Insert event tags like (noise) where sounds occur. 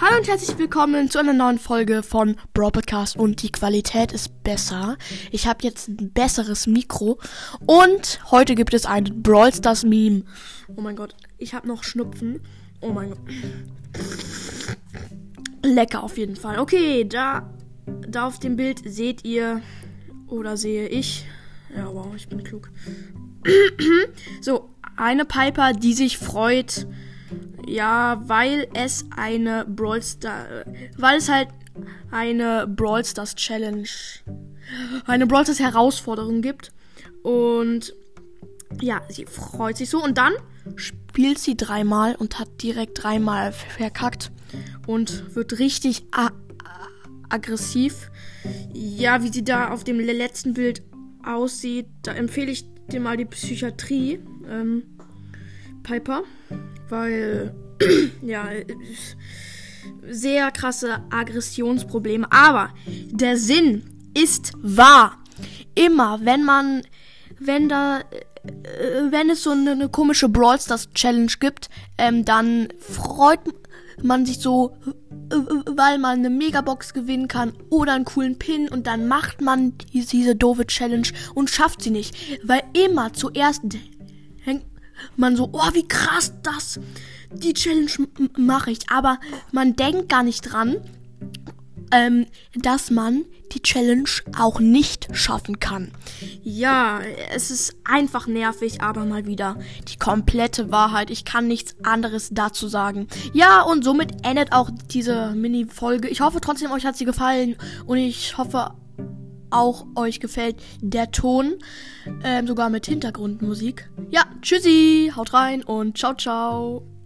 Hallo und herzlich willkommen zu einer neuen Folge von Brawl Podcast und die Qualität ist besser. Ich habe jetzt ein besseres Mikro und heute gibt es ein Brawl Stars Meme. Oh mein Gott, ich habe noch Schnupfen. Oh mein Gott. Lecker auf jeden Fall. Okay, da da auf dem Bild seht ihr oder sehe ich. Ja, wow, ich bin klug. (clears throat) so, eine Piper, die sich freut ja, weil es eine Brawl Stars, weil es halt eine Brawl Stars Challenge, eine Brawl Stars Herausforderung gibt. Und ja, sie freut sich so. Und dann spielt sie dreimal und hat direkt dreimal verkackt. Und wird richtig aggressiv. Ja, wie sie da auf dem letzten Bild aussieht, da empfehle ich dir mal die Psychiatrie. Ähm, Piper weil (clears throat) ja sehr krasse Aggressionsprobleme. Aber der Sinn ist wahr. Immer, wenn man, wenn da, äh, wenn es so eine, eine komische Brawl Stars Challenge gibt, ähm, dann freut man sich so, weil man eine Megabox gewinnen kann oder einen coolen Pin und dann macht man diese doofe Challenge und schafft sie nicht, weil immer zuerst hängt man so, oh, wie krass das, die Challenge mache ich. Aber man denkt gar nicht dran, ähm, dass man die Challenge auch nicht schaffen kann. Ja, es ist einfach nervig, aber mal wieder die komplette Wahrheit. Ich kann nichts anderes dazu sagen. Ja, und somit endet auch diese Mini-Folge. Ich hoffe trotzdem, euch hat sie gefallen und ich hoffe auch euch gefällt der Ton, ähm, sogar mit Hintergrundmusik. Ja, tschüssi, haut rein und ciao, ciao.